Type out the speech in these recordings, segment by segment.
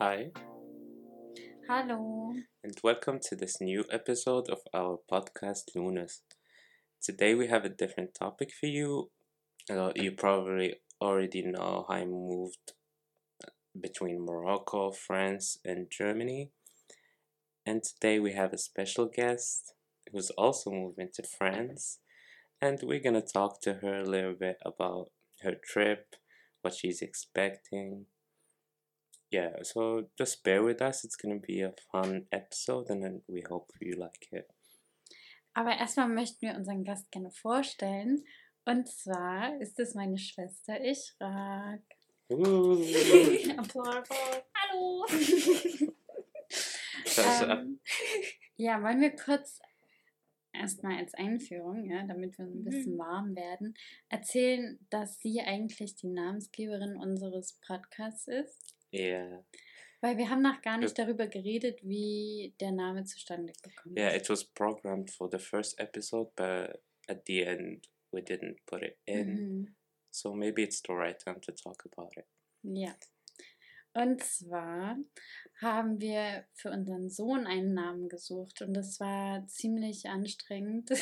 Hi, Hello. and welcome to this new episode of our podcast Lunas. Today we have a different topic for you. Uh, you probably already know how I moved between Morocco, France, and Germany. And today we have a special guest who's also moving to France. And we're gonna talk to her a little bit about her trip, what she's expecting, yeah, so just bear with us. It's gonna be a fun episode, and then we hope you like it. Aber erstmal möchten wir unseren Gast gerne vorstellen. Und zwar ist es meine Schwester Ishraq. Ooh. Applaus. Hallo. Äh, ähm, ja, wollen wir kurz erstmal als Einführung, ja, damit wir ein bisschen warm werden, erzählen, dass sie eigentlich die Namensgeberin unseres Podcasts ist? Yeah, Weil wir haben noch gar nicht darüber geredet, wie der Name zustande gekommen yeah. ist. It was programmed for the first episode, but at the end we didn't put it in. Mhm. So maybe it's the right time to talk about it. Ja. Und zwar haben wir für unseren Sohn einen Namen gesucht und das war ziemlich anstrengend.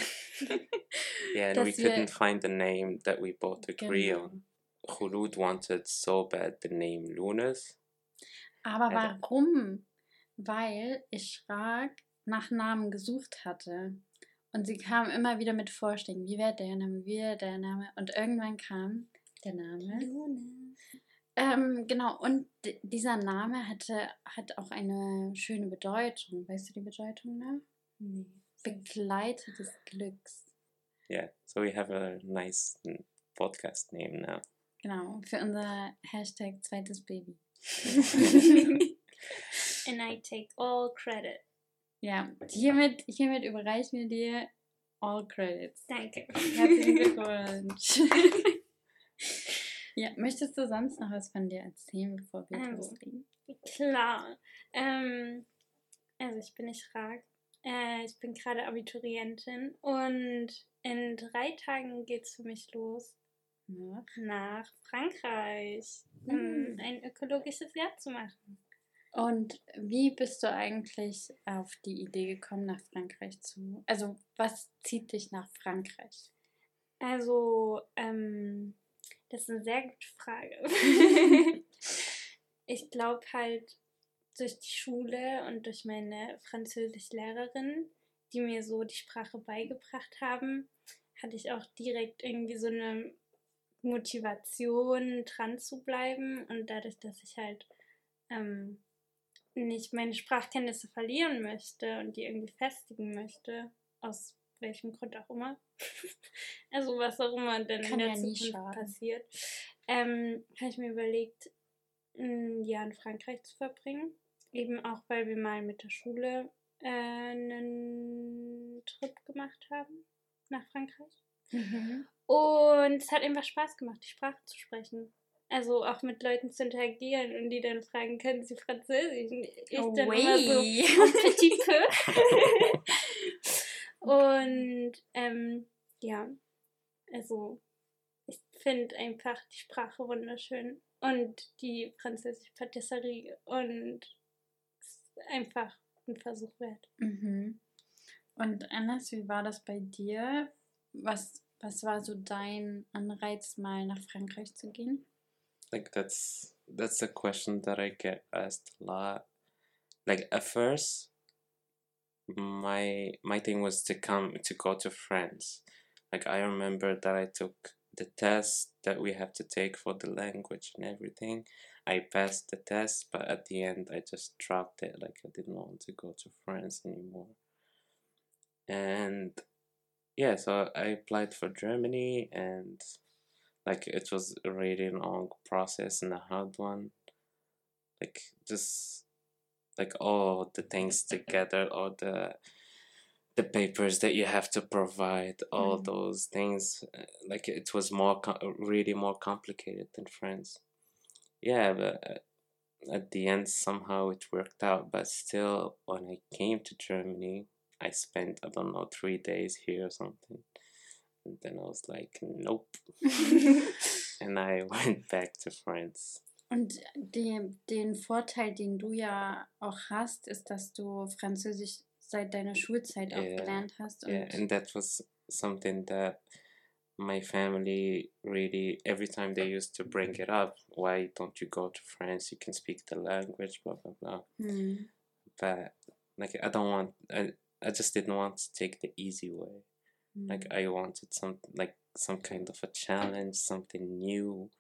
Yeah, and we wir- couldn't find a name that we both agree Genau. on. Khulud wanted so bad the name Lunas. Aber Ja, warum? Weil Ishraq nach Namen gesucht hatte. Und sie kam immer wieder mit Vorschlägen, wie wäre der Name, wie wäre der Name. Und irgendwann kam der Name. Ähm, genau, und dieser Name hatte, hat auch eine schöne Bedeutung. Weißt du die Bedeutung noch? Nee. Begleiter des Glücks. Yeah, so we have a nice podcast name now. Genau, für unser Hashtag zweites Baby. And I take all credit. Ja, hiermit, hiermit überreichen wir dir all credits. Danke. Herzlichen Glückwunsch. ja, möchtest du sonst noch was von dir erzählen, bevor wir Ähm, loslegen? Klar. Ähm, also ich bin Ishraq. Äh, ich bin gerade Abiturientin und in drei Tagen geht's für mich los Ja. nach Frankreich, um ein ökologisches Jahr zu machen. Und wie bist du eigentlich auf die Idee gekommen, nach Frankreich zu? Also, was zieht dich nach Frankreich? Also, ähm, das ist eine sehr gute Frage. ich glaube halt durch die Schule und durch meine Französischlehrerin, die mir so die Sprache beigebracht haben, hatte ich auch direkt irgendwie so eine Motivation, dran zu bleiben. Und dadurch, dass ich halt ähm, nicht meine Sprachkenntnisse verlieren möchte und die irgendwie festigen möchte, aus welchem Grund auch immer. also was auch immer denn Kann in der ja Zukunft passiert, ähm, habe ich mir überlegt, ein Jahr in Frankreich zu verbringen. Eben auch, weil wir mal mit der Schule äh, einen Trip gemacht haben nach Frankreich. Und es hat einfach Spaß gemacht, die Sprache zu sprechen. Also auch mit Leuten zu interagieren und die dann fragen, können sie Französisch? Und Ich Oh, dann immer so, petit peu. und ähm, ja, also ich finde einfach die Sprache wunderschön und die französische Patisserie und es ist einfach ein Versuch wert. Mhm. Und Anders, wie war das bei dir? Was, was war so dein Anreiz, mal nach Frankreich zu gehen? like that's that's a question that I get asked a lot. Like at first, my my thing was to come to go to France. Like I remember that I took the test that we have to take for the language and everything. I passed the test, but at the end I just dropped it. Like I didn't want to go to France anymore. And yeah, so I applied for Germany and like it was a really long process and a hard one like just like all the things together all the the papers that you have to provide all Mhm. those things uh, like it was more co- really more complicated than france yeah but uh, at the end somehow it worked out but still when i came to germany i spent i don't know three days here or something and then i was like nope and I went back to France. Und die, den Vorteil, den du ja auch hast, ist, dass du Französisch seit deiner Schulzeit auch Yeah, gelernt hast. Und Yeah, and that was something that my family really every time they used to bring it up. Why don't you go to France? You can speak the language, blah blah blah. hm, But like I don't want. I I just didn't want to take the easy way. Like hm. I wanted some like some kind of a challenge, something new.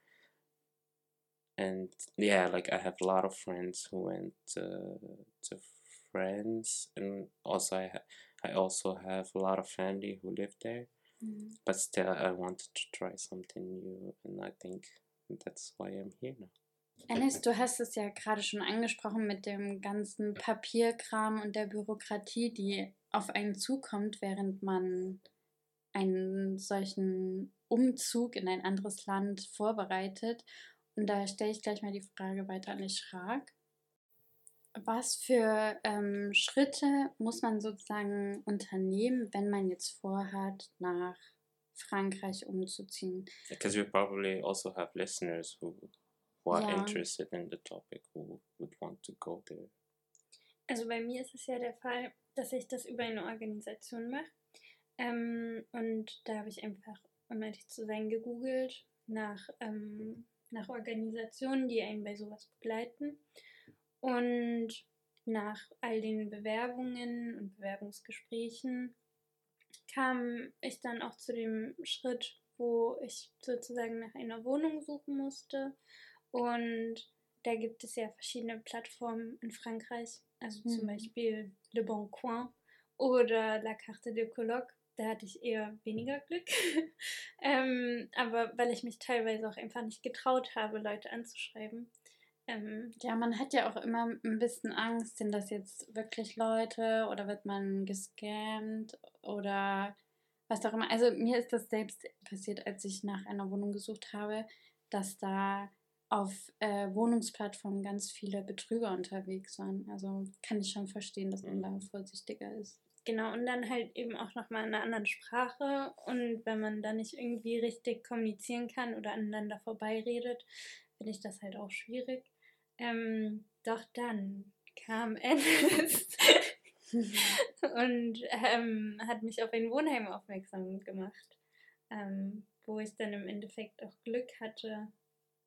And yeah, like I have a lot of friends who went uh, to France, and also I ha- I also have a lot of family who live there. Hm. But still, I wanted to try something new, and I think that's why I'm here now. Enes, du hast es ja gerade schon angesprochen mit dem ganzen Papierkram und der Bürokratie, die auf einen zukommt, während man einen solchen Umzug in ein anderes Land vorbereitet. Und da stelle ich gleich mal die Frage weiter an Ischrak. Was für ähm, Schritte muss man sozusagen unternehmen, wenn man jetzt vorhat, nach Frankreich umzuziehen? Because we probably also have listeners who who are Ja. interested in the topic who would want to go there. Also bei mir ist es ja der Fall, dass ich das über eine Organisation mache. Ähm, und da habe ich einfach, um ehrlich zu sein, gegoogelt nach, ähm, nach Organisationen, die einen bei sowas begleiten. Und nach all den Bewerbungen und Bewerbungsgesprächen kam ich dann auch zu dem Schritt, wo ich sozusagen nach einer Wohnung suchen musste. Und da gibt es ja verschiedene Plattformen in Frankreich, also zum Mhm. Beispiel Le Bon Coin oder La Carte de Coloc. Da hatte ich eher weniger Glück. ähm, aber weil ich mich teilweise auch einfach nicht getraut habe, Leute anzuschreiben. Ähm, Ja, man hat ja auch immer ein bisschen Angst, sind das jetzt wirklich Leute oder wird man gescammt oder was auch immer. Also mir ist das selbst passiert, als ich nach einer Wohnung gesucht habe, dass da auf äh, Wohnungsplattformen ganz viele Betrüger unterwegs waren. Also kann ich schon verstehen, dass man da vorsichtiger ist. Genau, und dann halt eben auch nochmal in einer anderen Sprache. Und wenn man da nicht irgendwie richtig kommunizieren kann oder aneinander vorbeiredet, finde ich das halt auch schwierig. Ähm, doch dann kam Ennis und ähm, hat mich auf ein Wohnheim aufmerksam gemacht, ähm, wo ich dann im Endeffekt auch Glück hatte,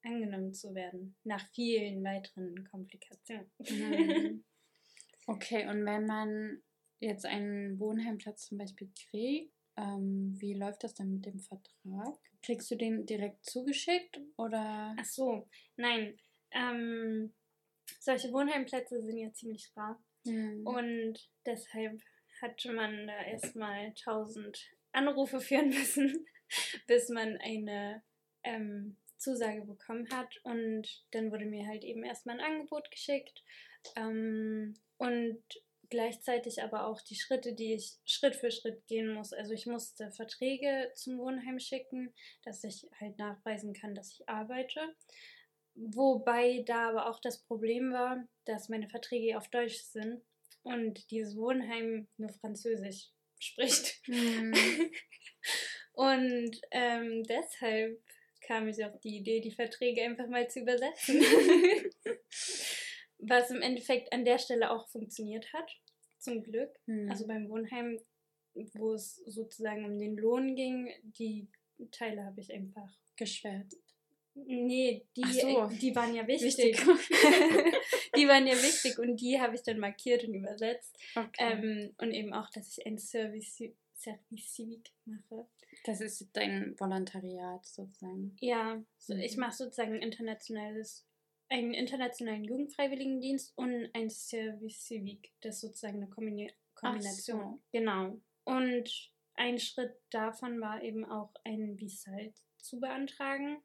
angenommen zu werden, nach vielen weiteren Komplikationen. Mhm. Okay, und wenn man jetzt einen Wohnheimplatz zum Beispiel kriegt, ähm, wie läuft das dann mit dem Vertrag? Kriegst du den direkt zugeschickt oder? Ach so, nein. Ähm, solche Wohnheimplätze sind ja ziemlich rar. Hm. Und deshalb hatte man da erstmal tausend Anrufe führen müssen, bis man eine ähm, Zusage bekommen hat. Und dann wurde mir halt eben erstmal ein Angebot geschickt. Ähm, und gleichzeitig aber auch die Schritte, die ich Schritt für Schritt gehen muss. Also ich musste Verträge zum Wohnheim schicken, dass ich halt nachweisen kann, dass ich arbeite. Wobei da aber auch das Problem war, dass meine Verträge auf Deutsch sind und dieses Wohnheim nur Französisch spricht. Hm. und ähm, deshalb kam ich auf die Idee, die Verträge einfach mal zu übersetzen. Was im Endeffekt an der Stelle auch funktioniert hat, zum Glück. Hm. Also beim Wohnheim, wo es sozusagen um den Lohn ging, die Teile habe ich einfach. geschwert. Nee, die, so. die waren ja wichtig. Wichtig. die waren ja wichtig und die habe ich dann markiert und übersetzt. Okay. Ähm, und eben auch, dass ich ein Service, Service Civic mache. das ist dein Volontariat sozusagen. Ja, so, ich Mhm. mache sozusagen internationales, einen internationalen Jugendfreiwilligendienst und ein Service Civic. Das ist sozusagen eine Kombini Kombination. so. Genau. Und ein Schritt davon war eben auch ein Visalt zu beantragen,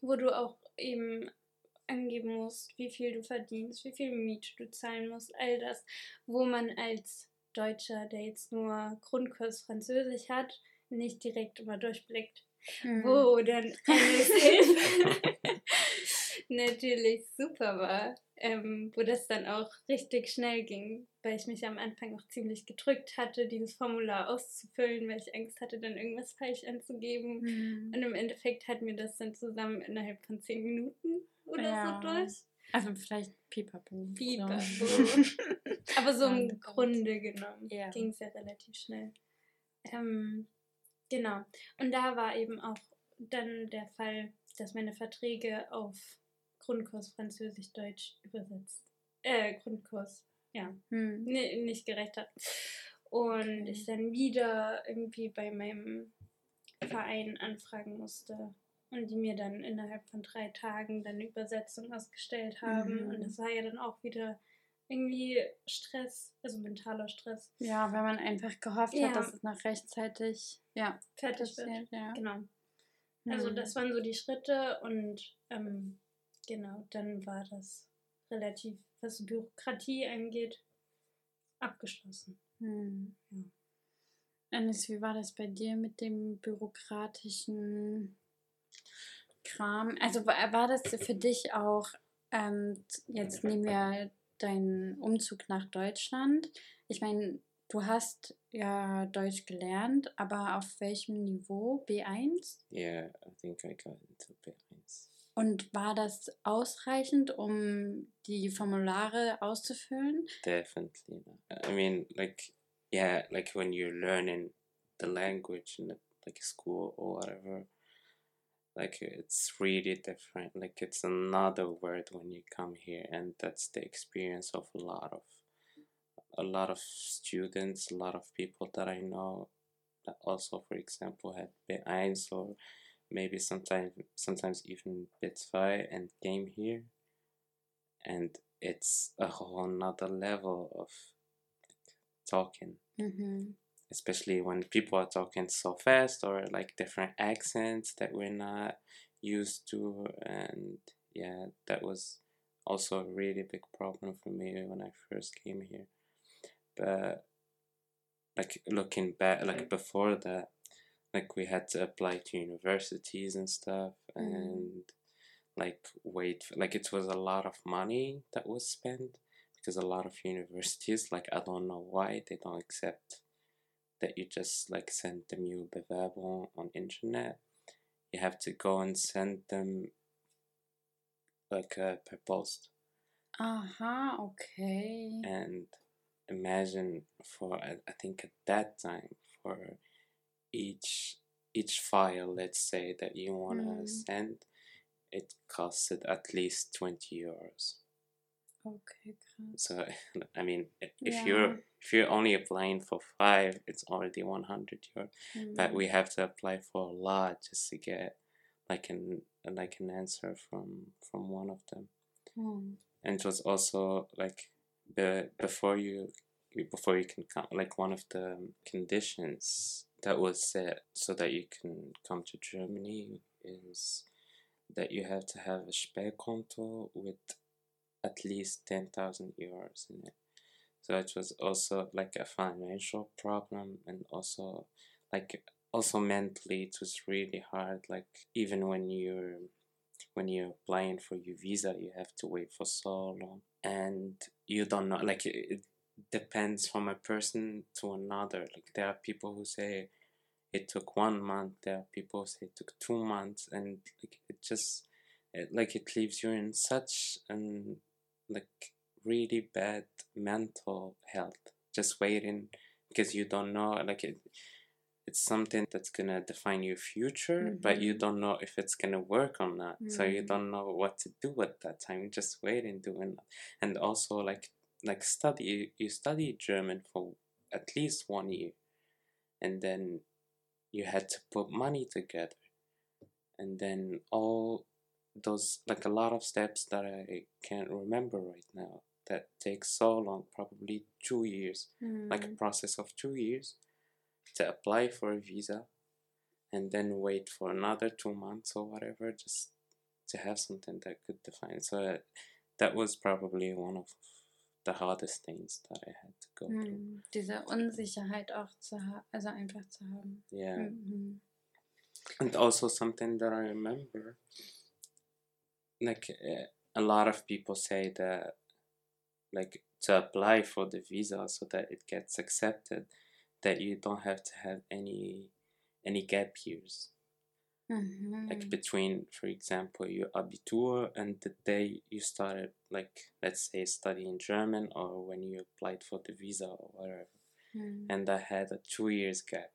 wo du auch eben angeben musst, wie viel du verdienst, wie viel Miete du zahlen musst, all das, wo man als Deutscher, der jetzt nur Grundkurs Französisch hat, nicht direkt immer durchblickt Hm. wo dann natürlich super war, ähm, wo das dann auch richtig schnell ging, weil ich mich am Anfang auch ziemlich gedrückt hatte, dieses Formular auszufüllen, weil ich Angst hatte, dann irgendwas falsch anzugeben. Hm. Und im Endeffekt hat mir das dann zusammen innerhalb von zehn Minuten oder Ja. so durch. Also vielleicht Pipapo. Pipapo. Aber so im. Grunde genommen Ja. ging es ja relativ schnell. Ähm, genau. Und da war eben auch dann der Fall, dass meine Verträge auf Grundkurs Französisch-Deutsch übersetzt. Äh, Grundkurs, ja, Hm. ni- nicht gerecht hat. Und Okay. ich dann wieder irgendwie bei meinem Verein anfragen musste. Und die mir dann innerhalb von drei Tagen dann eine Übersetzung ausgestellt haben. Mhm. Und das war ja dann auch wieder irgendwie Stress, also mentaler Stress, Ja, wenn man einfach gehofft Ja. hat, dass es noch rechtzeitig ja, fertig wird. Ja. Genau. Also Hm. das waren so die Schritte und ähm, genau, dann war das relativ, was Bürokratie angeht, abgeschlossen. Hm. Ja. Anis, wie war das bei dir mit dem bürokratischen Kram? Also war, war das für dich auch, ähm, jetzt nehmen wir deinen Umzug nach Deutschland. Ich meine, du hast ja Deutsch gelernt, aber auf welchem Niveau? B1? Yeah, I think I got into B1. Und war das ausreichend, um die Formulare auszufüllen? Definitely not. I mean, like, yeah, like when you're learning the language in the, like school or whatever, like it's really different. Like it's another word when you come here, and that's the experience of a lot of a lot of students, a lot of people that I know that also, for example, had B1 or maybe sometimes sometimes even B2 and came here, and it's a whole nother level of talking Mhm. Especially when people are talking so fast or like different accents that we're not used to and yeah that was also a really big problem for me when i first came here but like looking back like before that like we had to apply to universities and stuff Mm. and like wait for, like it was a lot of money that was spent because a lot of universities like i don't know why they don't accept that you just like send them your bewerbung on internet you have to go and send them like uh, per post Aha, okay. and imagine for I I think at that time for each each file let's say that you want to Mm. send it costed at least 20 euros Okay, krass. so i mean if Yeah. you're if you're only applying for five it's already 100 euros but Mhm. we have to apply for a lot just to get like an like an answer from from one of them Mhm. and it was also like the before you before you can come like one of the conditions that was set so that you can come to Germany is that you have to have a Sparkonto with at least 10,000 euros in it. So it was also like a financial problem and also like also mentally it was really hard like even when you're when you're applying for your visa you have to wait for so long and you don't know like it, depends from a person to another like there are people who say it took one month there are people who say it took two months and like it just it, like it leaves you in such an like really bad mental health. Just waiting because you don't know like it it's something that's gonna define your future but you Mhm. don't know if it's gonna work or not. So you Mm. don't know what to do at that time. Just waiting doing and also like like study you study german for at least one year and then you had to put money together. And then all those like a lot of steps that i can't remember right now that takes so long probably two years like a Mhm. process of two years to apply for a visa and then wait for another two months or whatever just to have something that could define so that, that was probably one of the hardest things that i had to go through Mhm. Diese Unsicherheit auch zu haben, also einfach zu haben. yeah Mhm. and also something that i remember like uh, a lot of people say that like to apply for the visa so that it gets accepted that you don't have to have any any gap years Mhm. like between for example your abitur and the day you started like let's say studying german or when you applied for the visa or whatever Mhm. and i had a two years gap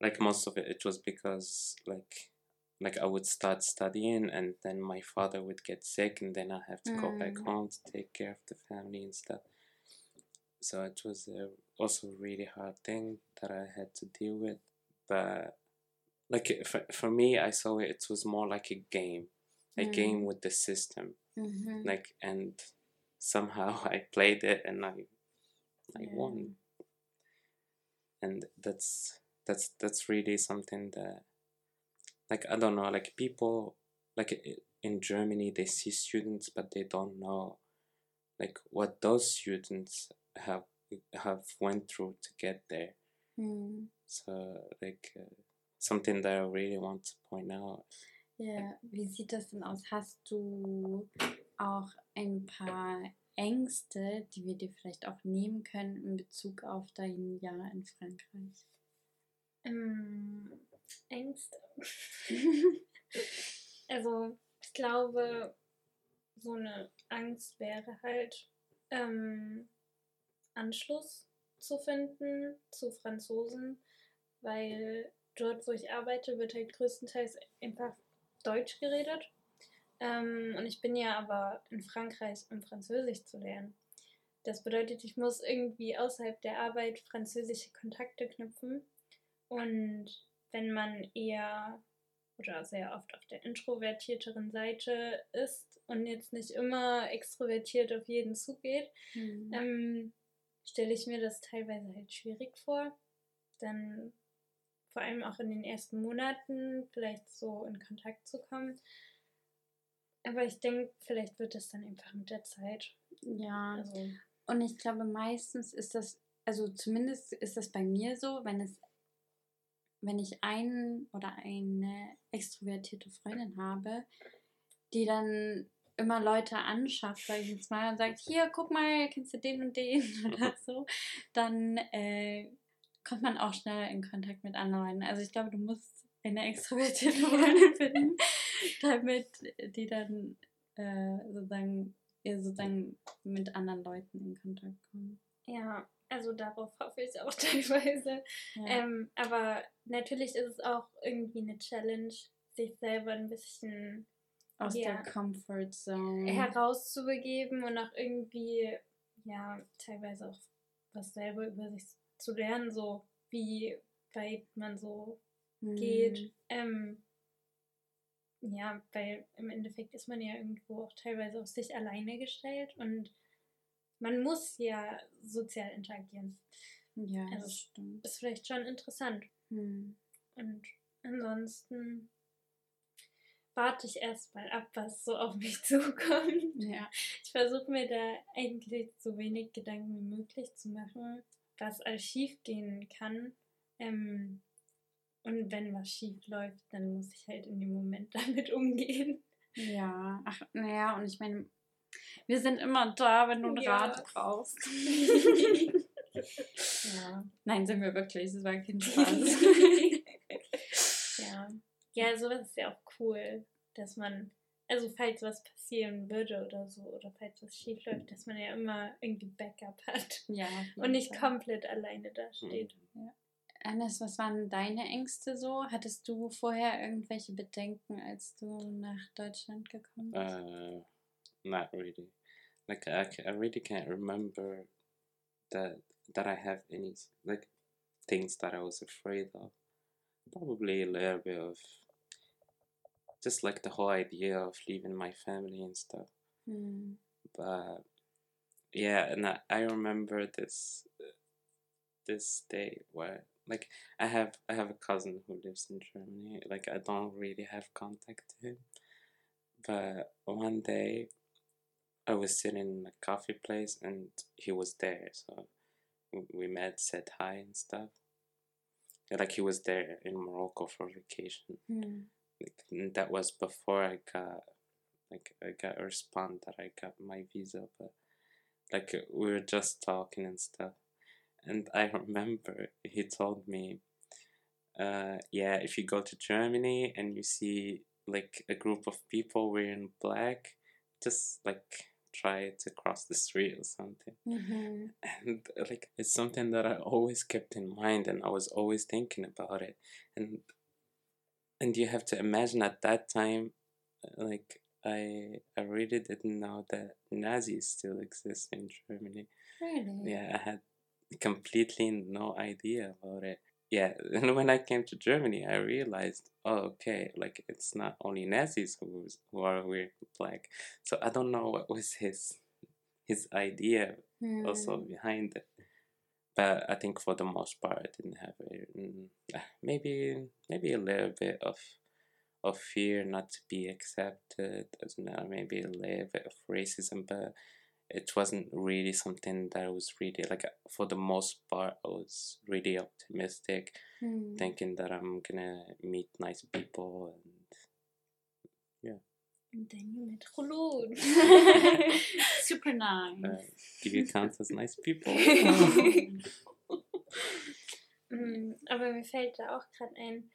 like most of it it was because like like i would start studying and then my father would get sick and then i have to go back Mm. home to take care of the family and stuff so it was a, also a really hard thing that i had to deal with but like for, for me i saw it it was more like a game a Mm. game with the system Mhm. like and somehow i played it and i i Yeah. won and that's that's that's really something that like i don't know like people like in germany they see students but they don't know like what those students have have went through to get there Mhm. so like uh, something that i really want to point out Ja, wie sieht das denn aus? Hast du auch ein paar Ängste, die wir dir vielleicht auch nehmen können in Bezug auf dein Jahr in Frankreich? Ähm, Ängste. also, ich glaube, so eine Angst wäre halt, ähm, Anschluss zu finden zu Franzosen, weil dort, wo ich arbeite, wird halt größtenteils einfach Deutsch geredet. Ähm, und ich bin ja aber in Frankreich, um Französisch zu lernen. Das bedeutet, ich muss irgendwie außerhalb der Arbeit französische Kontakte knüpfen. Und wenn man eher oder sehr oft auf der introvertierteren Seite ist und jetzt nicht immer extrovertiert auf jeden zugeht, Mhm. ähm, stelle ich mir das teilweise halt schwierig vor. Dann vor allem auch in den ersten Monaten vielleicht so in Kontakt zu kommen. Aber ich denke, vielleicht wird es dann einfach mit der Zeit. Ja, Also, und ich glaube, meistens ist das, also zumindest ist das bei mir so, wenn es, wenn ich einen oder eine extrovertierte Freundin habe, die dann immer Leute anschafft, sag ich jetzt mal, und sagt, hier, guck mal, kennst du den und den oder so, dann äh, kommt man auch schneller in Kontakt mit anderen Leuten. Also ich glaube, du musst eine extrovertierte Freundin finden, damit die dann äh, sozusagen, ja, sozusagen mit anderen Leuten in Kontakt kommen. ja, also darauf hoffe ich auch teilweise. Ja. Ähm, aber natürlich ist es auch irgendwie eine Challenge, sich selber ein bisschen Aus ja. der Comfort Zone. herauszubegeben und auch irgendwie, ja, teilweise auch was selber über sich zu lernen, so wie weit man so Hm. geht. Ähm, ja, weil im Endeffekt ist man ja irgendwo auch teilweise auf sich alleine gestellt und man muss ja sozial interagieren. Ja, Also- das stimmt. Ist vielleicht schon interessant. Hm. Und ansonsten warte ich erstmal ab, was so auf mich zukommt. Ja. Ich versuche mir da eigentlich so wenig Gedanken wie möglich zu machen, was alles schief gehen kann. Ähm, und wenn was schief läuft, dann muss ich halt in dem Moment damit umgehen. Ja, ach, naja, und ich meine, wir sind immer da, wenn du einen Ja. Rat brauchst. Ja. Nein, sind wir wirklich, das war kein Spaß. ja. Ja, sowas ist ja auch cool, dass man, also falls was passieren würde oder so, oder falls was schief läuft, dass man ja immer irgendwie Backup hat ja, und nicht Fall. komplett alleine dasteht. Hannes, was waren deine Ängste so? Hattest du vorher irgendwelche Bedenken, als du nach Deutschland gekommen bist? Uh, not really. Like I, I really can't remember that that I have any like things that I was afraid of. Probably a little bit of just like the whole idea of leaving my family and stuff. Hm. But yeah, and I, I remember this this day where like I have I have a cousin who lives in Germany. Like I don't really have contact to him. But one day I was sitting in a coffee place and he was there, so we- met, said hi and stuff. Like he was there in Morocco for vacation. Hm. Like, and that was before I got like I got a response that I got my visa, but like we were just talking and stuff. And I remember he told me uh, yeah, if you go to Germany and you see like a group of people wearing black, just like try to cross the street or something. Mhm. And like it's something that I always kept in mind and I was always thinking about it. And and you have to imagine at that time like I I really didn't know that Nazis still exist in Germany. Really? Yeah, I had completely no idea about it. Yeah, and when I came to Germany, I realized, oh, okay, like it's not only Nazis who who are wearing black. So I don't know what was his his idea also Hmm. behind it. But I think for the most part, I didn't have a, mm, maybe maybe a little bit of of fear not to be accepted. I don't know, maybe a little bit of racism, but it wasn't really something that I was really like. For the most part, I was really optimistic, Hmm. thinking that I'm gonna meet nice people and Und dann mit Khulud. Super nice. uh, do you count as nice people? Mm, Aber mir fällt da auch gerade ein,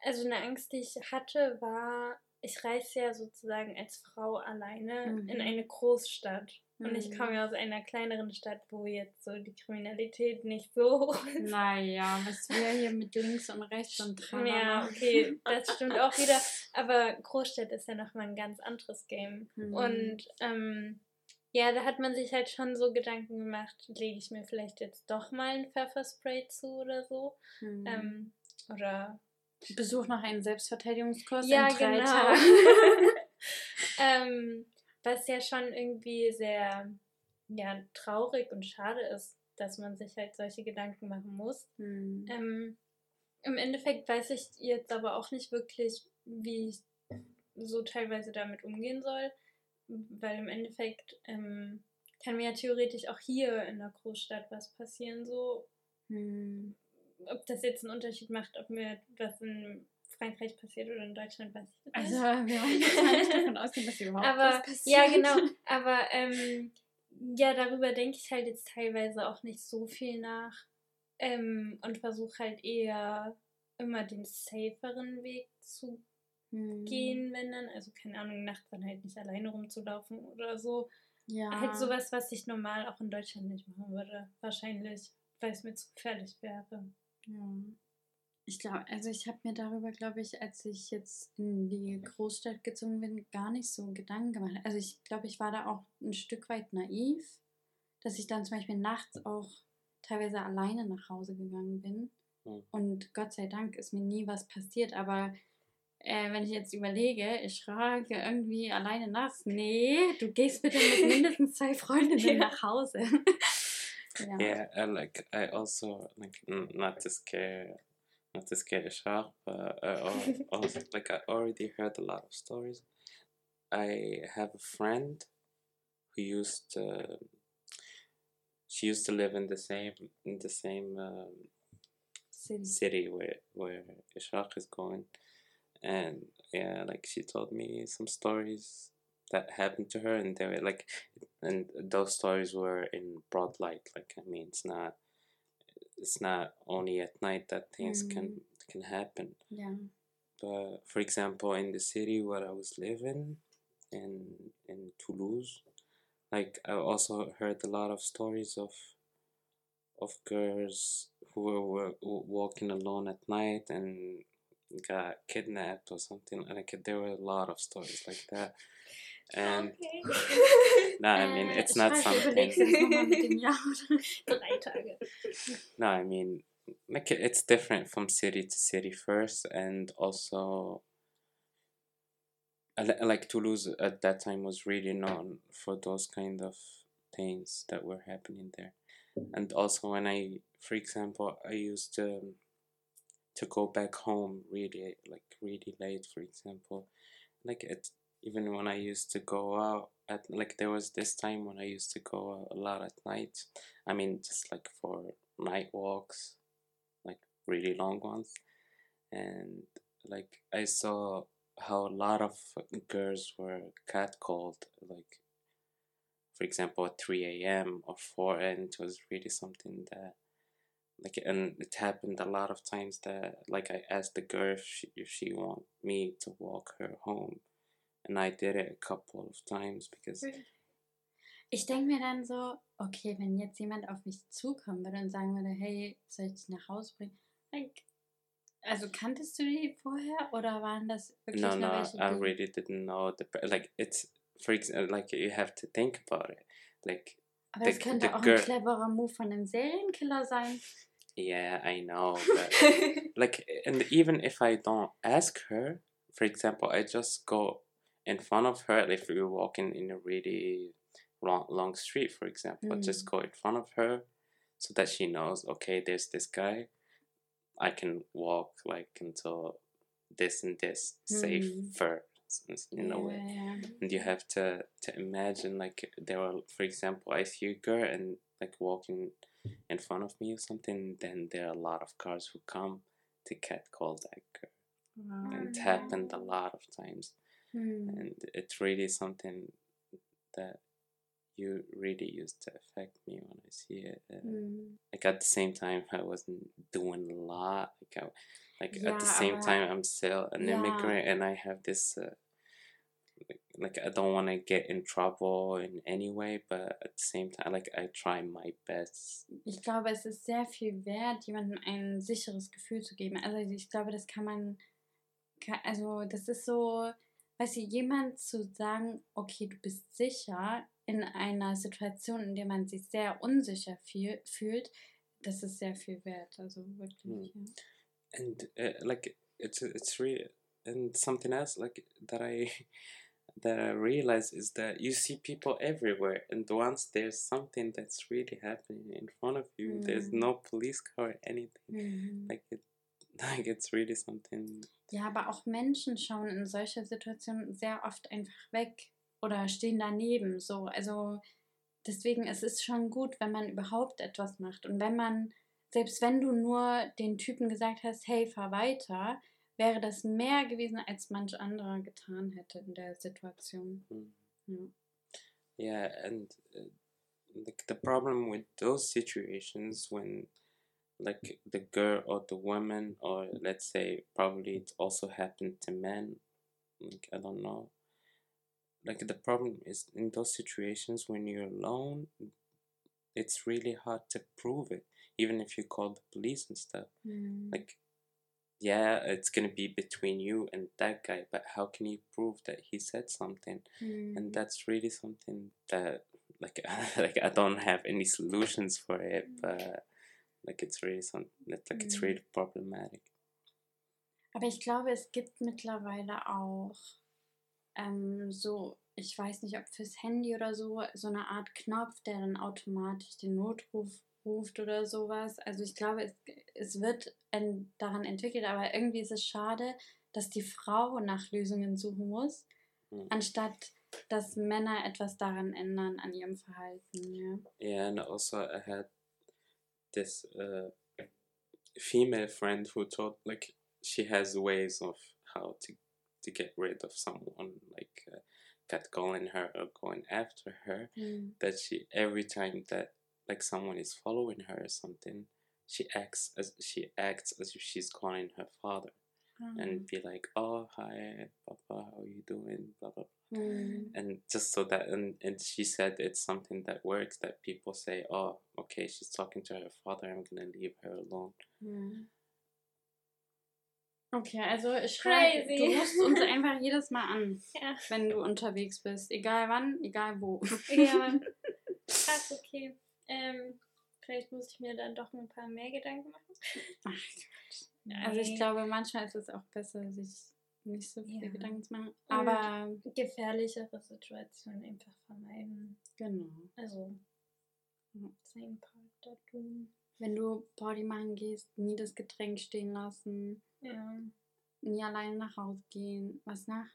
also eine Angst, die ich hatte, war, ich reise ja sozusagen als Frau alleine Mhm. in eine Großstadt. Und ich Mhm. komme ja aus einer kleineren Stadt, wo jetzt so die Kriminalität nicht so hoch ist. Naja, was wir hier mit links und rechts und Ja, tralala. okay, das stimmt auch wieder. Aber Großstadt ist ja nochmal ein ganz anderes Game. Mhm. Und ähm, ja, da hat man sich halt schon so Gedanken gemacht, lege ich mir vielleicht jetzt doch mal ein Pfefferspray zu oder so. Hm. Ähm, oder Besuch noch einen Selbstverteidigungskurs ja, in drei genau. Tagen. ähm, was ja schon irgendwie sehr ja, traurig und schade ist, dass man sich halt solche Gedanken machen muss. Hm. Ähm, Im Endeffekt weiß ich jetzt aber auch nicht wirklich, wie ich so teilweise damit umgehen soll, weil im Endeffekt ähm, kann mir ja theoretisch auch hier in der Großstadt was passieren, so Hm. ob das jetzt einen Unterschied macht, ob mir was in Frankreich passiert oder in Deutschland, jetzt Also, wir wollen jetzt mal nicht davon ausgehen, dass überhaupt aber was passiert. ja, genau. Aber ähm, ja, darüber denke ich halt jetzt teilweise auch nicht so viel nach ähm, und versuche halt eher immer den saferen Weg zu Hm. gehen, wenn dann, also keine Ahnung, nachts dann halt nicht alleine rumzulaufen oder so. Ja. Halt sowas, was ich normal auch in Deutschland nicht machen würde, wahrscheinlich, weil es mir zu gefährlich wäre. Ja. Ich glaube, also ich habe mir darüber, glaube ich, als ich jetzt in die Großstadt gezogen bin, gar nicht so Gedanken gemacht. Also ich glaube, ich war da auch ein Stück weit naiv, dass ich dann zum Beispiel nachts auch teilweise alleine nach Hause gegangen bin. Hm. Und Gott sei Dank ist mir nie was passiert. Aber äh, wenn ich jetzt überlege, ich frage irgendwie alleine nachts, nee, du gehst bitte mit mindestens zwei Freundinnen nach Hause. ja. Yeah, I like I also like not to scare, not to scare Ishaq, but also like I already heard a lot of stories. I have a friend who used to. She used to live in the same in the same um, City. city where where Ishaq is going, and yeah, like she told me some stories that happened to her, and they were like, and those stories were in broad light. Like I mean, it's not, it's not only at night that things can mm. can happen. Ja. But for example, in the city where I was living, in in Toulouse, like I also heard a lot of stories of of girls who were, were walking alone at night and got kidnapped or something. Like there were a lot of stories like that. And okay. no, I mean it's not something. überlegst du das nochmal mit dem Jahr, oder? Drei Tage. No, I mean, like it's different from city to city first, and also, uh, like Toulouse at that time was really known for those kind of things that were happening there, and also when I, for example, I used to um, to go back home really like really late, for example, like it even when I used to go out at like there was this time when I used to go out a lot at night. I mean, just like for night walks, like really long ones. And like I saw how a lot of girls were catcalled, like for example, at 3 a.m. or 4, and it was really something that like and it happened a lot of times that like I asked the girl if she, if she want me to walk her home and I did it a couple of times because Ich denke mir dann so, okay, wenn jetzt jemand auf mich zukommen würde und sagen würde, hey, soll ich dich nach Hause bringen? Like, also kanntest du die vorher oder waren das wirklich no nur no welche, I really didn't know the like it's for example like you have to think about it like Aber das the- könnte the auch ein cleverer Move von einem Serienkiller sein. yeah I know but like and even if I don't ask her, for example, I just go in front of her if you're walking in a really long long street, for example, just Mm. go in front of her so that she knows, okay, there's this guy. I can walk like until this and this Mm. safer in a way. Ja. And you have to to imagine like there are for example, I see a girl and like walking in front of me or something, then there are a lot of cars who come to catcall that girl. Wow. And it Oh, happened a lot of times. Hm. And it's really something that you really used to affect me when I see it. Uh, Hm. Like at the same time, I wasn't doing a lot. Like, I, like at the same aber- time, I'm still an Ja. immigrant, and I have this. Uh, like, like I don't want to get in trouble in any way, but at the same time, like I try my best. Ich glaube, es ist sehr viel wert, jemandem ein sicheres Gefühl zu geben. Also ich glaube, das kann man, also das ist so, weißt du, jemand zu sagen, okay, du bist sicher in einer Situation, in der man sich sehr unsicher fühl, fühlt, das ist sehr viel wert. Also wirklich. Ja. and uh, like it's it's really and something else like that i that i realize is that you see people everywhere and once there's something that's really happening in front of you there's Mm. no police car or anything Mhm. like it like it's really something Ja, aber auch Menschen schauen in solcher Situation sehr oft einfach weg oder stehen daneben. So, also deswegen es ist schon gut, wenn man überhaupt etwas macht und wenn man selbst wenn du nur den Typen gesagt hast, hey, fahr weiter, wäre das mehr gewesen, als manch anderer getan hätte in der Situation. mm, Ja. yeah and uh, like the problem with those situations when like the girl or the woman or let's say probably it also happened to men like i don't know like the problem is in those situations when you're alone it's really hard to prove it even if you call the police and stuff Mhm. like yeah it's gonna be between you and that guy but how can you prove that he said something Mhm. and that's really something that like like I don't have any solutions for it, but like it's really some like it's Mm. really problematic. Aber ich glaube, es gibt mittlerweile auch ähm, so, ich weiß nicht, ob fürs Handy oder so, so eine Art Knopf, der dann automatisch den Notruf ruft oder sowas. Also ich glaube, es, es wird en, daran entwickelt, aber irgendwie ist es schade, dass die Frau nach Lösungen suchen muss, Mm. anstatt dass Männer etwas daran ändern an ihrem Verhalten. Ja. Yeah, and also I had this uh, female friend who told like she has ways of how to to get rid of someone like uh, catcalling her or going after her. Mhm. That she every time that like someone is following her or something, she acts as she acts as if she's calling her father. And be like, "Oh, hi, Papa, how are you doing?" Blah blah, Mhm. and just so that, and, and she said it's something that works. That people say, "Oh, okay, she's talking to her father. I'm gonna leave her alone." Mhm. Okay, also ich schreibe, Crazy. du rufst uns einfach jedes Mal an, Ja. wenn du unterwegs bist. Egal wann, egal wo. Ja. Krass, okay. Ähm, vielleicht muss ich mir dann doch ein paar mehr Gedanken machen. Ach, Also ich glaube, manchmal ist es auch besser, sich nicht so viele Ja. Gedanken zu machen. Aber gefährlichere Situationen einfach vermeiden. genau. Also Ja. seinen Part da tun. Wenn du Party machen gehst, nie das Getränk stehen lassen, Ja. nie alleine nach Hause gehen. Was nach?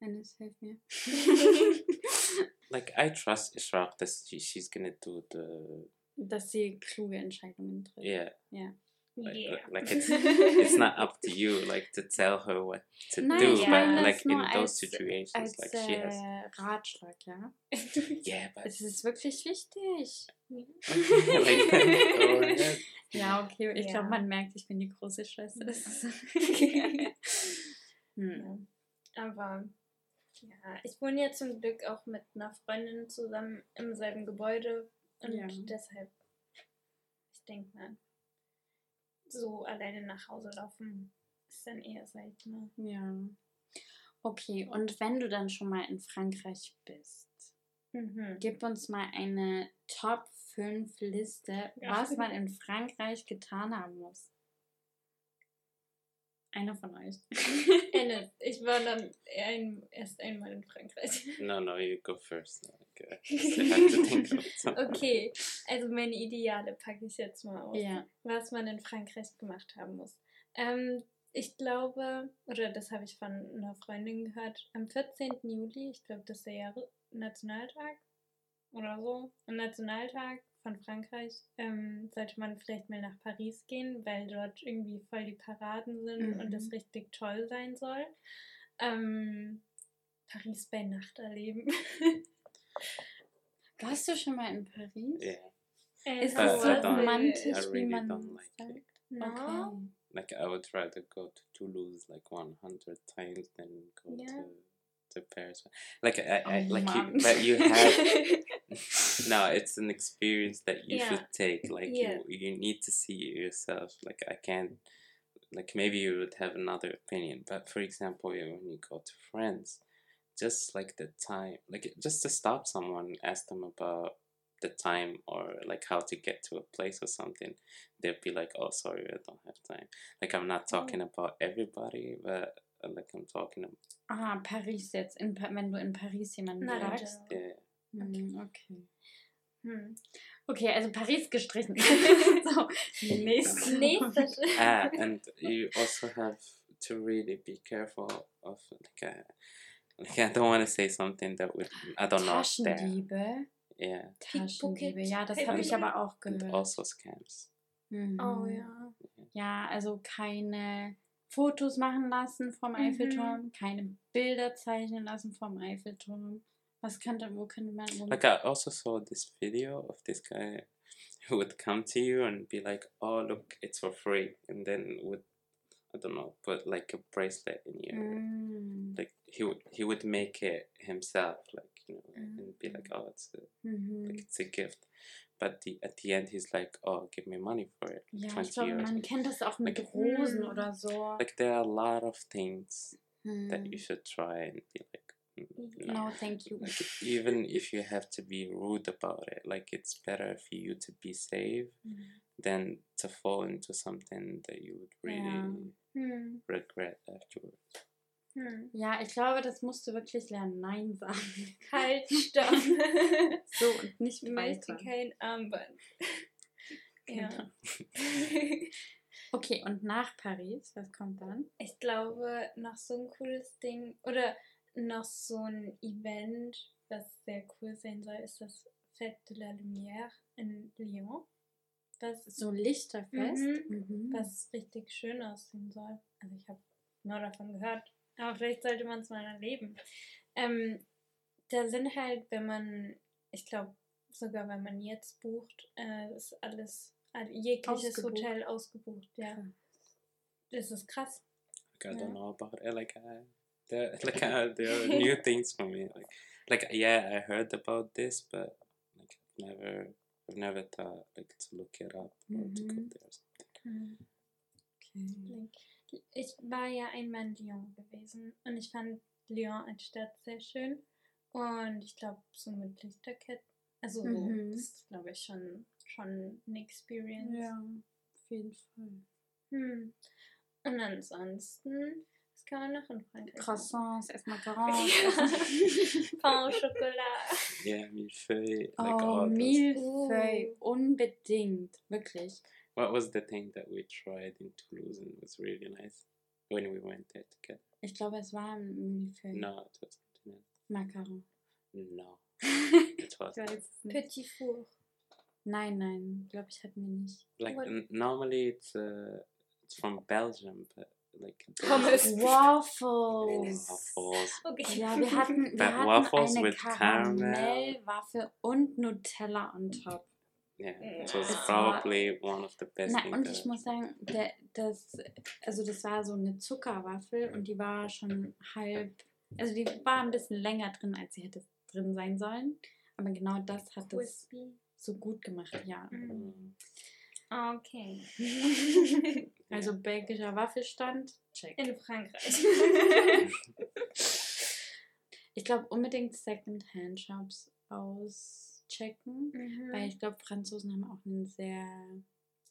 Dennis, hilf mir. Like I trust Ishraq that she, she's gonna do the Dass sie kluge Entscheidungen trifft. yeah. Ja. Like, Yeah. like it's it's not up to you like to tell her what to Nein, do, ich but like in those als- situations, Als like she has. äh, Ratschlag, ja. Yeah, but Es ist wirklich wichtig. like, ahead. Ja, okay. Ich glaube, man merkt, ich bin die große Schwester. Hm. Aber ja, ich wohne ja zum Glück auch mit einer Freundin zusammen im selben Gebäude und Ja. deshalb, ich denke mal, so alleine nach Hause laufen ist dann eher seltener. Ja. Okay, und wenn du dann schon mal in Frankreich bist, Mhm. gib uns mal eine Top 5 Liste, Ja. was man in Frankreich getan haben muss. Einer von euch. Ennis, ich war dann ein, erst einmal in Frankreich. No, no, you go first. Something. Okay, also meine Ideale packe ich jetzt mal aus. ja. was man in Frankreich gemacht haben muss. Ähm, ich glaube, oder das habe ich von einer Freundin gehört, am 14. Juli, ich glaube, das ist der Jahre Nationaltag oder so, am Nationaltag von Frankreich, ähm, sollte man vielleicht mal nach Paris gehen, weil dort irgendwie voll die Paraden sind Mhm. und das richtig toll sein soll. Ähm, Paris bei Nacht erleben. Warst du schon mal in Paris? Yeah, Ist Uh, es so romantisch, I wie really man don't like sagt? it. No. Okay. like I would rather go to Toulouse like 100 times than go Yeah. to to Paris. Like I, I Oh, like you, but you have no. It's an experience that you Yeah. should take. Like Yeah. you, you need to see it yourself. Like I can't. Like maybe you would have another opinion, but for example, when you go to France, just like the time, like just to stop someone, ask them about the time or like how to get to a place or something, they'll be like, "Oh, sorry, I don't have time." Like I'm not mm. talking about everybody, but like I'm talking about Ah, Paris jetzt. In wenn du in Paris jemanden Nein, fragst. yeah. Hm, okay. Hm. Okay, also Paris gestrichen. so, nächste. Nächster ah, and you also have to really be careful of like, uh, like I don't want to say something that would I don't know. Taschendiebe. Yeah, Taschendiebe, ja, das habe ich aber auch and gehört. also scams. Mhm. Oh ja. Ja, also keine Fotos machen lassen vom Mhm. Eiffelturm, keine Bilder zeichnen lassen vom Eiffelturm. Was könnte, wo könnte man. Wo Like I also saw this video of this guy who would come to you and be like, "Oh, look, it's for free," and then would I don't know put like a bracelet in your Mm. like he would he would make it himself like you know Mm. and be like, "Oh, it's a Mhm. like it's a gift," but the at the end he's like, "Oh, give me money for it." Ja, ich 20 glaube, man kennt das auch mit Like- Rosen Mm. oder so. Like there are a lot of things that Hm. you should try and be like, "Mm, no. No, thank you. Like even if you have to be rude about it, like it's better for you to be safe Mhm. than to fall into something that you would really Yeah. Hm. regret afterwards. Hm. Ja, ich glaube, das musst du wirklich lernen, Nein sagen. Halt, stopp. So und nicht Ich möchte weiter. kein Armband. Ja. Genau. Okay, und nach Paris, was kommt dann? Ich glaube, noch so ein cooles Ding oder noch so ein Event, was sehr cool sein soll, ist das Fête de la Lumière in Lyon. Das So Lichterfest. Mhm. Mhm. was richtig schön aussehen soll. Also ich habe nur davon gehört, aber vielleicht sollte man es mal erleben. Ähm, da sind halt, wenn man, ich glaube sogar wenn man jetzt bucht, äh, ist alles, all- jegliches Ausgebucht. Hotel ausgebucht. Ja, das ist krass. Like I don't know about it. Like I, there, like uh, there are new things for me. Like, like yeah, I heard about this, but like I've never, I've never thought like to look it up or to go Mhm. there. Or something. Okay. Ich war ja einmal in Lyon gewesen und ich fand Lyon als Stadt sehr schön. Und ich glaube, so mit Lichterketten, also so, Mhm. das ist, glaube ich, schon, schon eine Experience. Ja, auf jeden Fall. Hm. Und ansonsten, was kann man noch in Frankreich? Croissants, erst Macarons. Pain au Chocolat. Yeah, millefeuille. Oh. Millefeuille, unbedingt, wirklich. What was the thing that we tried in Toulouse and was really nice when we went there together? Ich glaube, es war ein Millefeuille. No, it wasn't. No, Macaron. no it nicht. Petit Four. Nein, nein, glaube ich, hatten wir nicht. Like What? normally it's uh, it's from Belgium, but like Pommes. Waffles. waffles. Okay. Ja, wir hatten, wir hatten waffles eine with caramel. Karamellwaffe und Nutella on top. Yeah, Mm. it was Es war- probably one of the best Na, things. und ich muss sagen, der, das, also das war so eine Zuckerwaffel und die war schon halb, also die war ein bisschen länger drin, als sie hätte drin sein sollen. Aber genau das hat es so gut gemacht, ja. Mm. Okay. Also belgischer Waffelstand, check. In Frankreich. Ich glaube unbedingt Second-Hand-Shops auschecken, Mhm. weil ich glaube, Franzosen haben auch einen sehr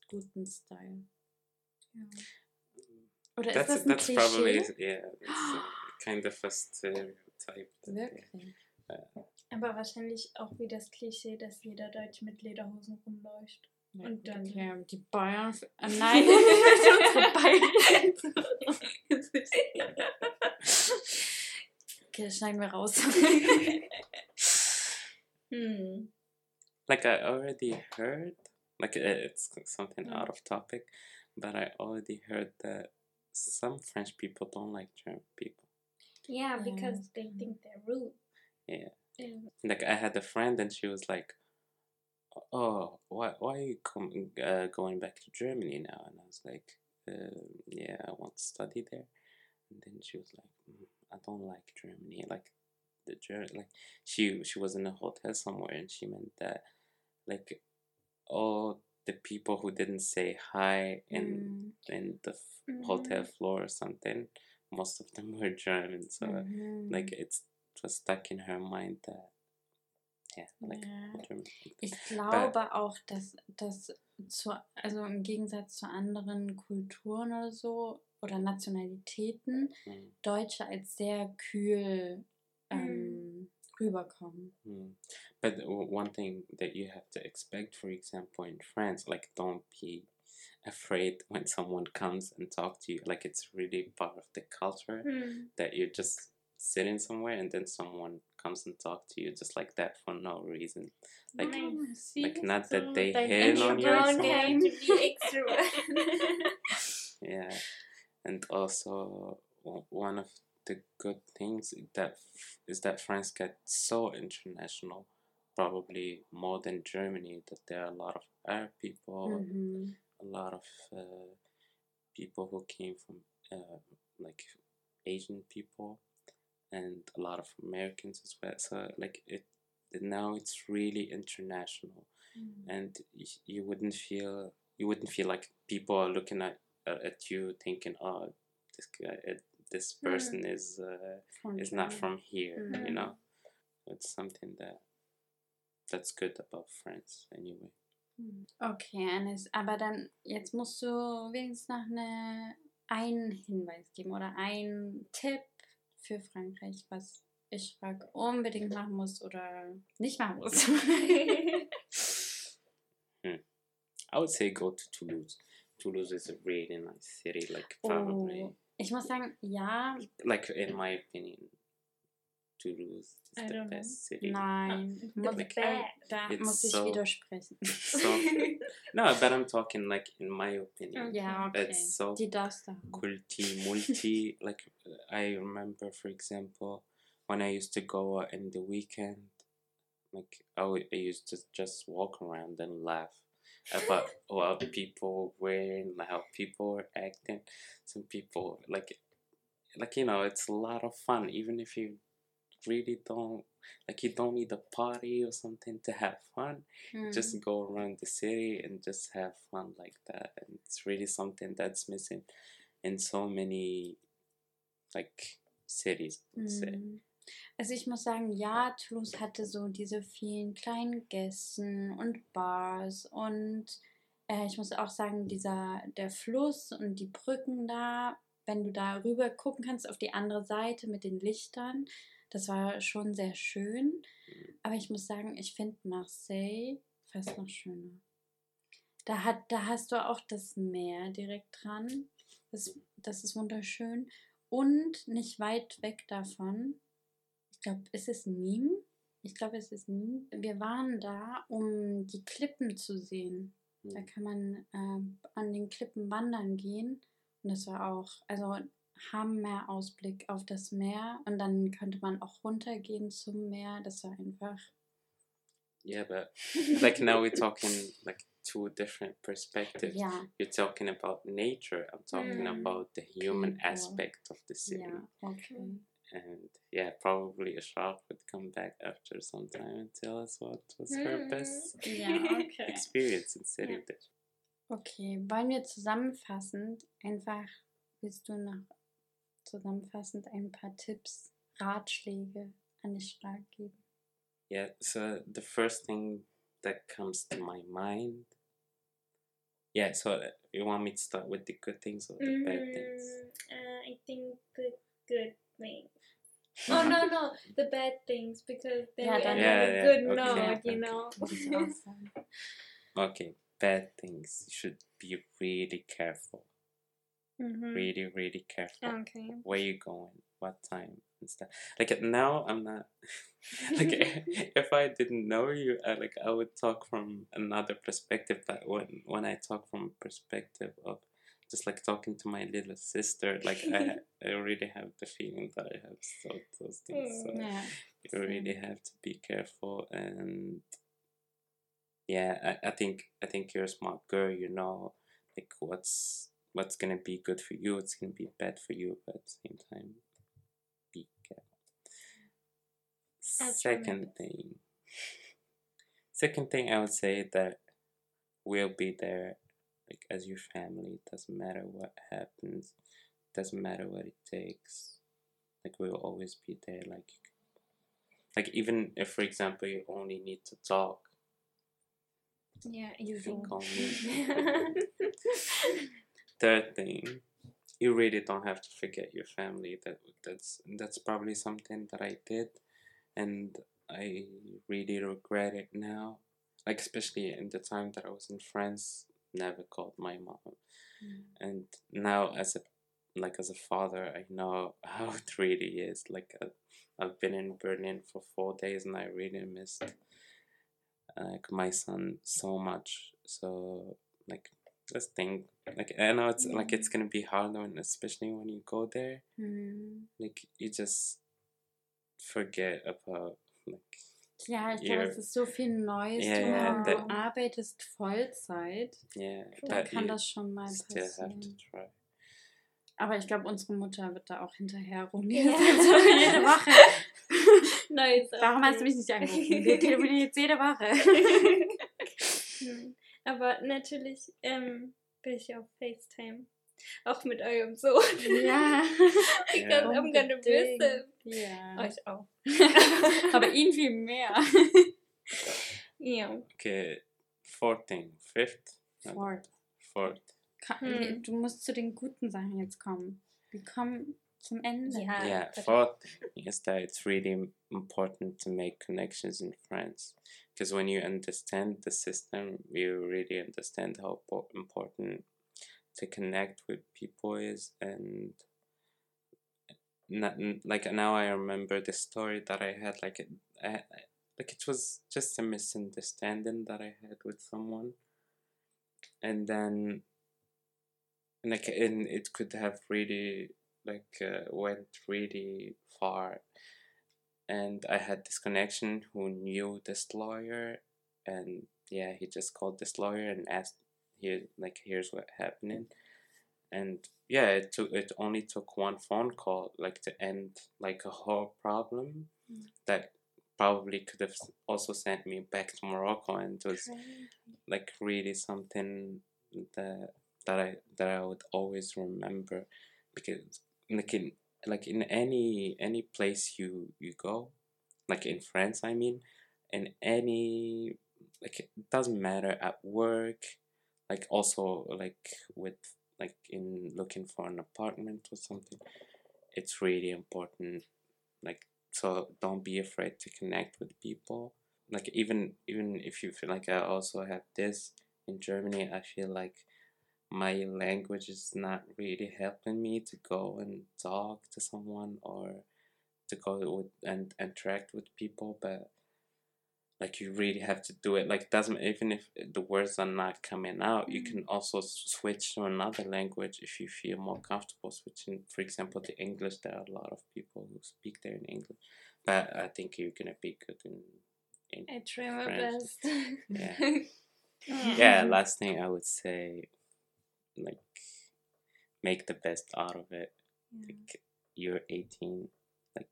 guten Style. Ja. Oder That's ist das ein that's Klischee? probably yeah, that's uh, kind of a stereotype. that they- Wirklich? Aber wahrscheinlich auch wie das Klischee, dass jeder Deutsch mit Lederhosen rumläuft. Ja, Und dann- okay, die Bayern. Ah, nein, unsere Bayern. okay, das schneiden wir raus. Hm. Like I already heard, like it's something Mm. out of topic, but I already heard that some French people don't like German people. Yeah, because das they think they're rude. Yeah. Yeah. Like I had a friend and she was like, "Oh, why why are you com- uh, going back to Germany now?" And I was like, uh, "Yeah, I want to study there." And then she was like, "Mm, "I don't like Germany. Like the Ger- like she she was in a hotel somewhere and she meant that like all the people who didn't say hi in Mm, in the f- hotel Mhm. floor or something, most of them were German. So mhm. like it's it was stuck in her mind that yeah like Ja. German. Ich glaube auch, dass das zu, also im Gegensatz zu anderen Kulturen oder so oder Nationalitäten Mm, Deutsche als sehr kühl ähm, rüberkommen. mm. But one thing that you have to expect, for example, in France, like don't be afraid when someone comes and talk to you. Like it's really part of the culture Hm. that you're just sitting somewhere and then someone comes and talk to you just like that for no reason. Like Nice. like not that they hate on you or have to be extrovert. Yeah, and also one of the good things that is that France get so international, probably more than Germany. That there are a lot of Arab people, Mhm. a lot of uh, people who came from uh, like Asian people, and a lot of Americans as well. So like it now it's really international and y- you wouldn't feel you wouldn't feel like people are looking at uh, at you thinking oh this guy this Mm. person is uh, Von is not from here you Mm. know? It's something that that's good about France anyway. Okay, Anis, aber dann, jetzt musst du wenigstens noch eine, einen Hinweis geben oder einen Tipp für Frankreich, was ich frage, unbedingt machen muss oder nicht machen muss. I would say go to Toulouse. Toulouse is a really nice city like probably oh, ich muss sagen, ja, like in my opinion Toulouse I is the don't know. best city nein, The muss, best. äh, da It's muss ich so- widersprechen. so no but I'm talking like in my opinion ja, okay. It's so Die darfst du haben. multi like i remember for example when i used to go in the weekend like i, I used to just walk around and laugh about what people wearing how people are acting some people like like you know it's a lot of fun even if you really don't like you don't need a party or something to have fun Mhm. just go around the city and just have fun like that and it's really something that's missing in so many like cities let's say Mhm. Also ich muss sagen, ja, Toulouse hatte so diese vielen kleinen Gässen und Bars und äh, ich muss auch sagen, dieser der Fluss und die Brücken da, wenn du da rüber gucken kannst auf die andere Seite mit den Lichtern, das war schon sehr schön. Aber ich muss sagen, ich finde Marseille fast noch schöner. Da, hat, da hast du auch das Meer direkt dran. Das, das ist wunderschön. Und nicht weit weg davon, glaube, ist es Nîmes? Ich glaube, es ist nie. Wir waren da, um die Klippen zu sehen. Da Hm. kann man ähm, an den Klippen wandern gehen. Und das war auch, also haben mehr Ausblick auf das Meer. Und dann könnte man auch runtergehen zum Meer. Das war einfach. Yeah, but like now we're talking like two different perspectives. Ja, You're talking about nature. I'm talking Mm. about the human People. aspect of the city. ja, okay. And yeah, probably a shark would come back after some time and tell us what was her Mm. best Ja, okay. experience in city. Yeah. Dish. Okay, wollen wir zusammenfassend einfach, willst du noch zusammenfassend ein paar Tipps, Ratschläge an die Stark geben? Yeah, so the first thing that comes to my mind. Yeah, so uh, you want me to start with the good things or the bad things? Mm, uh, I think the good things. Oh no no the bad things because they Yeah, we end Yeah, a yeah, good okay, note, you okay. know. Würde ich auch sagen. Okay, bad things. You should be really careful. Mhm. Really, really careful. Okay. Where you going? What time and stuff. Like now, I'm not. like if I didn't know you, I, like I would talk from another perspective. But when when I talk from perspective of just like talking to my little sister, like I I really have the feeling that I have thought those things. So Ja, you really have to be careful and yeah I, I think i think you're a smart girl you know like what's what's gonna be good for you it's gonna be bad for you but at the same time be careful my second best. thing second thing i would say that we'll be there like as your family it doesn't matter what happens doesn't matter what it takes like we'll always be there like like even if for example you only need to talk. Yeah, you can call me. Third thing you really don't have to forget your family. That that's that's probably something that i did and i really regret it now like especially in the time that i was in france never called my mom. Mm. and now as a like as a father i know how it really is. Like uh, i've been in berlin for four days and i really missed like my son so much. So like this thing like i know it's like it's gonna be hard when especially when you go there. Hm. like you just forget about like Ja, ich glaube, es ist so viel Neues ja, drumherum. Du da- arbeitest Vollzeit. yeah Da that kann das schon mal passieren. Aber ich glaube, unsere Mutter wird da auch hinterher rum. Ja. jede Woche. Neues Warum hast du mich nicht angerufen? Wir telefonieren jetzt jede Woche. Hm. Aber natürlich ähm, bin ich auf FaceTime. Auch mit eurem Sohn. Ja. Because Ja. I'm gonna miss Unbedingt. him. Ja. Euch auch. Aber ihn viel mehr. Ja. okay fourth thing fifth No, Fort. fourth Ka- Hm. Du musst zu den guten Sachen jetzt kommen. Wir kommen zum Ende. Ja. yeah fourth is that it's really im- important to make connections in france because when you understand the system you really understand how po- important to connect with people is and not, like now i remember the story that i had like it, like it was just a misunderstanding that i had with someone. And then like and it could have really like uh, went really far. And i had this connection who knew this lawyer and yeah he just called this lawyer and asked here like here's what happening and yeah it took it only took one phone call like to end like a whole problem Mm. that probably could have also sent me back to morocco and it was like really something that that I that I would always remember because like in like in any any place you you go like in France I mean in any like it doesn't matter at work like also like with like in looking for an apartment or something it's really important like so don't be afraid to connect with people like even even if you feel like I also have this in Germany, I feel like my language is not really helping me to go and talk to someone or to go with and interact with people. But like you really have to do it like doesn't even if the words are not coming out you Mm. can also switch to another language if you feel more comfortable switching for example to english there are a lot of people who speak there in english but i think you're gonna be good in, in I try my French. best. Yeah. yeah last thing i would say like make the best out of it like you're 18 like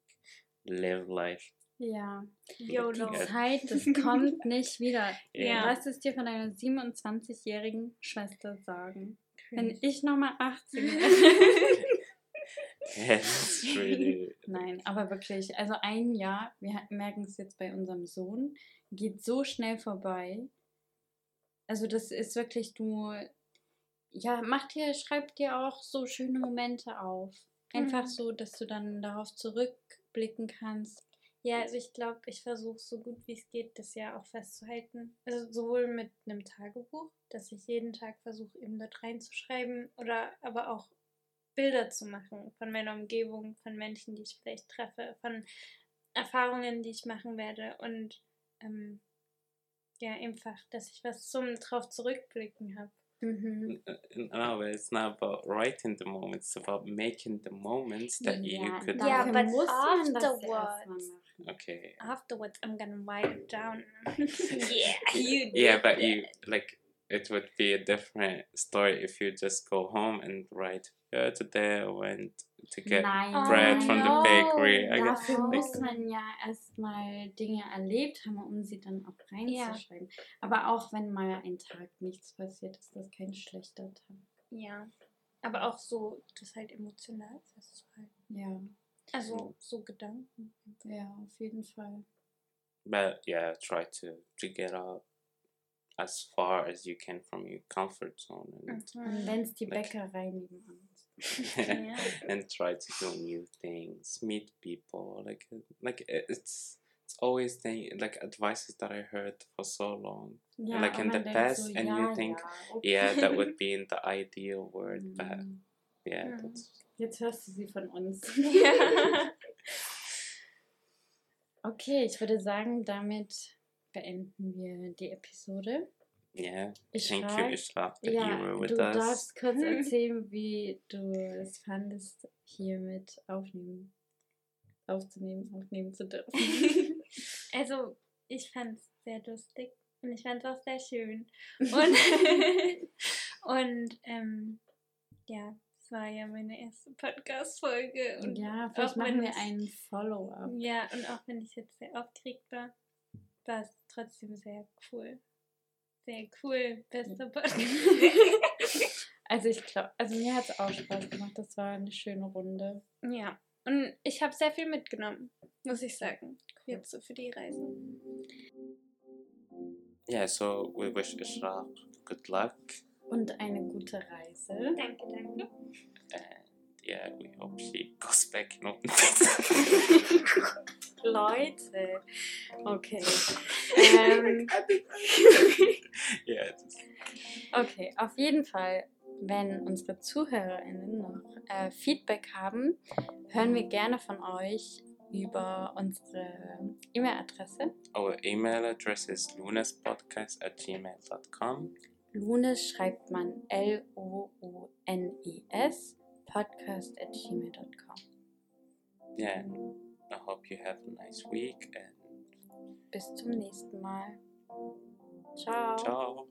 live life Ja, YOLO. die Zeit, das kommt nicht wieder. Ja. Lass es dir von deiner 27-jährigen Schwester sagen. Wenn ich nochmal 18 wäre. Nein, aber wirklich, also ein Jahr, wir merken es jetzt bei unserem Sohn, geht so schnell vorbei. Also das ist wirklich, du, ja, mach dir, schreib dir auch so schöne Momente auf. Einfach Mhm. so, dass du dann darauf zurückblicken kannst. Ja, also ich glaube, ich versuche so gut wie es geht, das Jahr auch festzuhalten. Also sowohl mit einem Tagebuch, dass ich jeden Tag versuche, eben dort reinzuschreiben, oder aber auch Bilder zu machen von meiner Umgebung, von Menschen, die ich vielleicht treffe, von Erfahrungen, die ich machen werde und ähm, ja, einfach, dass ich was zum drauf zurückblicken habe. Mhm. No, but it's not about writing the moments. It's about making the moments that you could. Ja, dafür but muss man afterwards- erst mal machen. Okay. Afterwards, I'm gonna write it down. yeah, you Yeah, did but you like it would be a different story if you just go home and write. Yeah, today I went to get Nein, bread from the no. bakery. I Dafür Oh. muss man ja erstmal Dinge erlebt haben, um sie dann auch reinzuschreiben. Aber auch wenn mal ein Tag nichts passiert, ist das kein schlechter Tag. Ja, aber auch so, das halt emotional festzuhalten. Ja, Also so Gedanken. ja, auf jeden Fall. But yeah, try to to get out as far as you can from your comfort zone and Und wenn es die Like- Bäckerei nebenan ist. Ja. and try to do new things, meet people. Like like it's it's always the like advices that I heard for so long. Ja, Like und in the denkt past, so, and ja, you think, ja, okay. Yeah, that would be in the ideal world, but Mhm. yeah, Mhm. that's Jetzt hörst du sie von uns. ja. Okay, ich würde sagen, damit beenden wir die Episode. yeah. Ich Thank you, frag- Ishraq, that Ja, you were with du us. darfst kurz erzählen, wie du es fandest, hier mit aufnehmen, aufzunehmen, aufnehmen zu dürfen. Also, ich fand es sehr lustig und ich fand es auch sehr schön. Und, und ähm, ja, es war ja meine erste Podcast-Folge. Und ja, vielleicht machen wir einen Follow-up. Ja, und auch wenn ich jetzt sehr aufgeregt war, war es trotzdem sehr cool. Sehr cool, bester Podcast. Also ich glaube, also mir hat es auch Spaß gemacht. Das war eine schöne Runde. ja, und ich habe sehr viel mitgenommen, muss ich sagen. Jetzt so für die Reise. Yeah, so we wish Ishraq good luck. Und eine gute Reise. Danke, danke. And yeah, we hope she goes back in Leute. Okay. ähm, okay, auf jeden Fall, wenn unsere ZuhörerInnen noch äh, Feedback haben, hören wir gerne von euch über unsere E-Mail-Adresse. our email address is lunaspodcast at gmail.com. Lunes schreibt man L-O-U-N-E-S podcast at gmail.com. Yeah, I hope you have a nice week and Bis zum nächsten Mal. Ciao. ciao.